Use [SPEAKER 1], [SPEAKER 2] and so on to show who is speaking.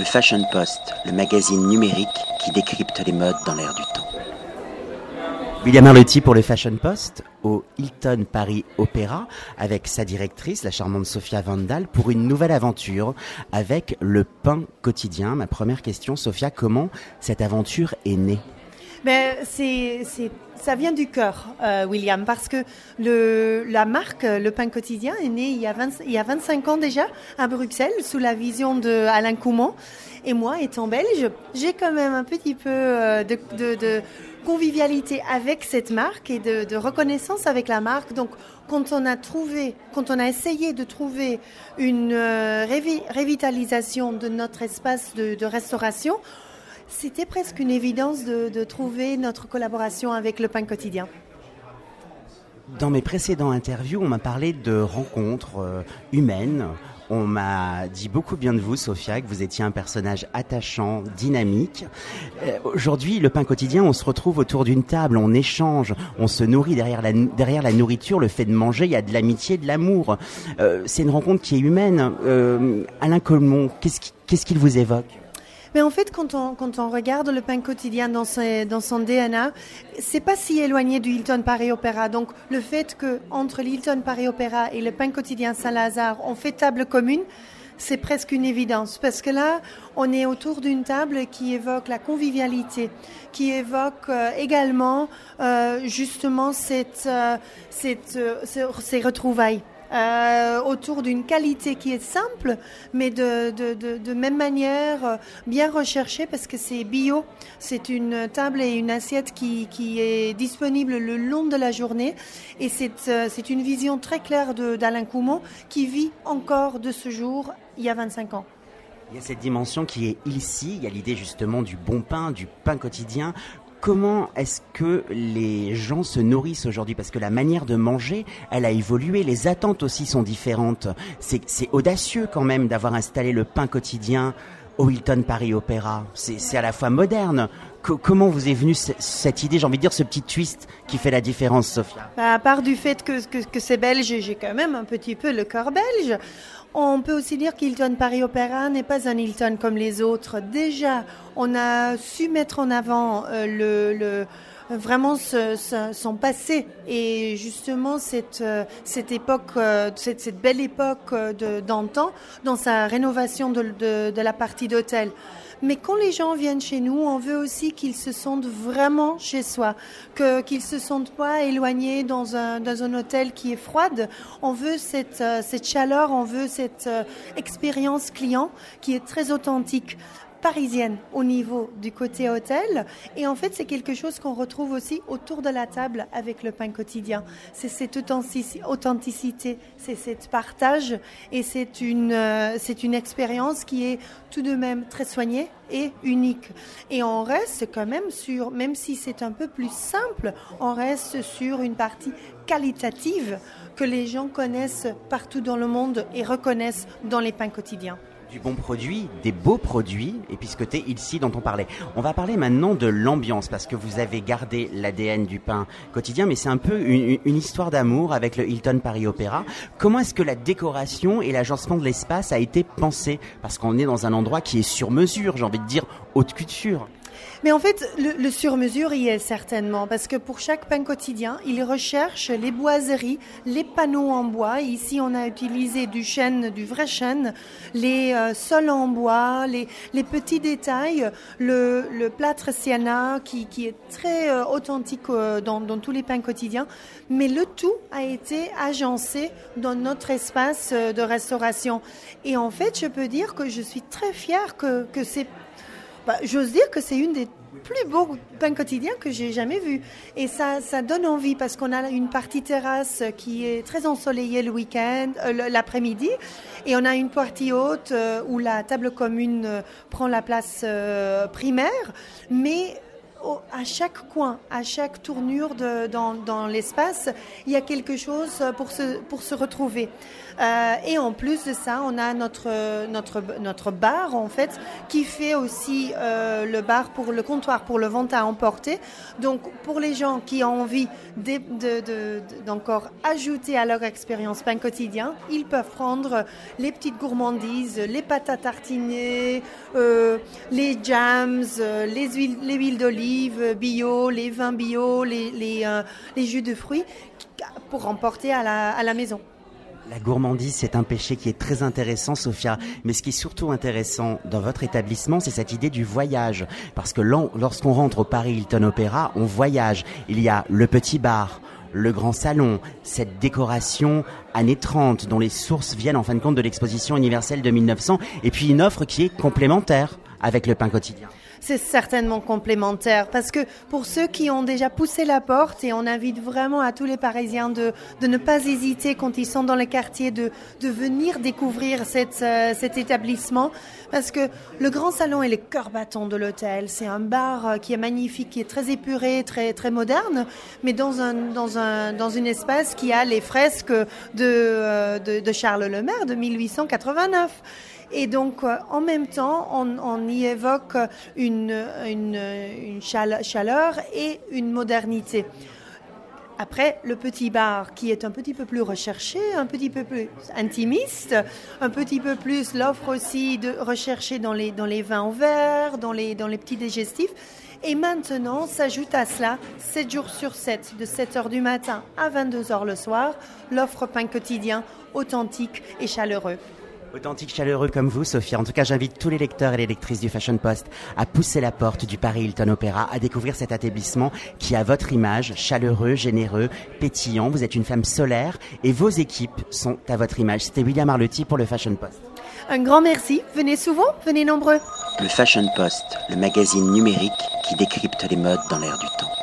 [SPEAKER 1] Le Fashion Post, le magazine numérique qui décrypte les modes dans l'air du temps.
[SPEAKER 2] William Arlotti pour le Fashion Post au Hilton Paris Opéra avec sa directrice, la charmante Sophia Vandal, pour une nouvelle aventure avec le pain quotidien. Ma première question, Sophia, comment cette aventure est née?
[SPEAKER 3] Ben, c'est, c'est, ça vient du cœur, euh, William, parce que le, la marque Le Pain Quotidien est née il y, a 20, il y a 25 ans déjà à Bruxelles sous la vision de Alain Coumont. Et moi, étant belge, j'ai quand même un petit peu euh, de, de, de convivialité avec cette marque et de, de, reconnaissance avec la marque. Donc, quand on a trouvé, quand on a essayé de trouver une euh, révitalisation de notre espace de, de restauration, c'était presque une évidence de, trouver notre collaboration avec le pain quotidien.
[SPEAKER 2] Dans mes précédents interviews, on m'a parlé de rencontres euh, humaines. On m'a dit beaucoup bien de vous, Sophia, que vous étiez un personnage attachant, dynamique. Euh, aujourd'hui, le pain quotidien, on se retrouve autour d'une table, on échange, on se nourrit derrière la, derrière la nourriture, le fait de manger, il y a de l'amitié, de l'amour. Euh, c'est une rencontre qui est humaine. Alain Colmont, qu'est-ce qu'il vous évoque?
[SPEAKER 3] Mais en fait, quand on, quand on regarde le pain quotidien dans, dans son DNA, c'est pas si éloigné du Hilton Paris Opéra. Donc, le fait que entre l'Hilton Paris Opéra et le pain quotidien Saint-Lazare, on fait table commune, c'est presque une évidence parce que là, on est autour d'une table qui évoque la convivialité, qui évoque euh, également euh, justement cette, euh, cette, ces retrouvailles. Euh, autour d'une qualité qui est simple, mais de, de, même manière euh, bien recherchée parce que c'est bio. C'est une table et une assiette qui, qui est disponible le long de la journée et c'est euh, une vision très claire d'Alain Coumont qui vit encore de ce jour il y a 25 ans.
[SPEAKER 2] Il y a cette dimension qui est ici, il y a l'idée justement du bon pain, du pain quotidien. Comment est-ce que les gens se nourrissent aujourd'hui? Parce que la manière de manger, elle a évolué, les attentes aussi sont différentes. C'est audacieux quand même d'avoir installé le pain quotidien au Hilton Paris Opéra. C'est à la fois moderne. comment vous est venue cette idée, j'ai envie de dire ce petit twist qui fait la différence, Sophia?
[SPEAKER 3] Bah, À part du fait que, c'est belge, j'ai quand même un petit peu le cœur belge. On peut aussi dire qu'Hilton Paris Opéra n'est pas un Hilton comme les autres. Déjà, on a su mettre en avant euh, le vraiment son passé et justement cette, euh, cette époque, euh, cette, cette belle époque d'antan dans sa rénovation de, de, de la partie d'hôtel. Mais quand les gens viennent chez nous, on veut aussi qu'ils se sentent vraiment chez soi, que qu'ils se sentent pas éloignés dans un dans un hôtel qui est froide. On veut cette euh, cette chaleur, on veut cette euh, expérience client qui est très authentique parisienne au niveau du côté hôtel. Et en fait, c'est quelque chose qu'on retrouve aussi autour de la table avec le pain quotidien. C'est cette authenticité, c'est cette partage et c'est une, euh, c'est une expérience qui est tout de même très soignée et unique. Et on reste quand même sur, même si c'est un peu plus simple, on reste sur une partie qualitative que les gens connaissent partout dans le monde et reconnaissent dans les pains quotidiens
[SPEAKER 2] du bon produit, des beaux produits, et puisque tu ici dont on parlait. On va parler maintenant de l'ambiance, parce que vous avez gardé l'ADN du pain quotidien, mais c'est un peu une, une histoire d'amour avec le Hilton Paris Opéra. Comment est-ce que la décoration et l'agencement de l'espace a été pensé Parce qu'on est dans un endroit qui est sur mesure, j'ai envie de dire haute couture.
[SPEAKER 3] Mais en fait, le, le sur-mesure y est certainement, parce que pour chaque pain quotidien, il recherche les boiseries, les panneaux en bois. Ici, on a utilisé du chêne, du vrai chêne, les euh, sols en bois, les, petits détails, le, plâtre sienna qui, est très euh, authentique euh, dans, tous les pains quotidiens. Mais le tout a été agencé dans notre espace de restauration. Et en fait, je peux dire que je suis très fière que, que c'est bah, j'ose dire que c'est une des plus beaux pains quotidiens que j'ai jamais vu. Et ça, ça donne envie parce qu'on a une partie terrasse qui est très ensoleillée le week-end, euh, l'après-midi, et on a une partie haute euh, où la table commune euh, prend la place primaire. Mais à chaque coin, à chaque tournure dans, l'espace, il y a quelque chose pour se, pour se retrouver. Euh, et en plus de ça, on a notre, bar, en fait, qui fait aussi euh, le bar pour le comptoir, pour le vente à emporter. Donc, pour les gens qui ont envie d'encore de, de, ajouter à leur expérience pain quotidien, ils peuvent prendre les petites gourmandises, les pâtes à tartiner, euh, les jams, les huiles d'olive bio, les vins bio, les, les, les, jus de fruits pour emporter à la, à la maison.
[SPEAKER 2] La gourmandise, c'est un péché qui est très intéressant, Sophia. Mais ce qui est surtout intéressant dans votre établissement, c'est cette idée du voyage. Parce que lorsqu'on rentre au Paris Hilton Opéra, on voyage. Il y a le petit bar, le grand salon, cette décoration années 30 dont les sources viennent en fin de compte de l'exposition universelle de 1900, et puis une offre qui est complémentaire avec le pain quotidien
[SPEAKER 3] c'est certainement complémentaire parce que pour ceux qui ont déjà poussé la porte et on invite vraiment à tous les Parisiens de, de ne pas hésiter quand ils sont dans les quartiers de, de venir découvrir cette, euh, cet établissement parce que le grand salon est le cœur battant de l'hôtel. C'est un bar euh, qui est magnifique, qui est très épuré, très, très moderne, mais dans un, dans un, dans une espace qui a les fresques de, euh, de, de Charles Lemaire de 1889. Et donc, euh, en même temps, on, y évoque une, chaleur et une modernité. Après, le petit bar qui est un petit peu plus recherché, un petit peu plus intimiste, un petit peu plus l'offre aussi de rechercher dans les, vins verts, dans les, dans les petits digestifs. Et maintenant, s'ajoute à cela, 7 jours sur 7, de 7 heures du matin à 22 h le soir, l'offre pain quotidien authentique et chaleureux.
[SPEAKER 2] Authentique, chaleureux comme vous, Sophia. En tout cas, j'invite tous les lecteurs et les lectrices du Fashion Post à pousser la porte du Paris Hilton Opéra, à découvrir cet établissement qui a votre image, chaleureux, généreux, pétillant. Vous êtes une femme solaire et vos équipes sont à votre image. C'était William Arlotti pour le Fashion Post.
[SPEAKER 3] Un grand merci. Venez souvent, venez nombreux.
[SPEAKER 1] Le Fashion Post, le magazine numérique qui décrypte les modes dans l'air du temps.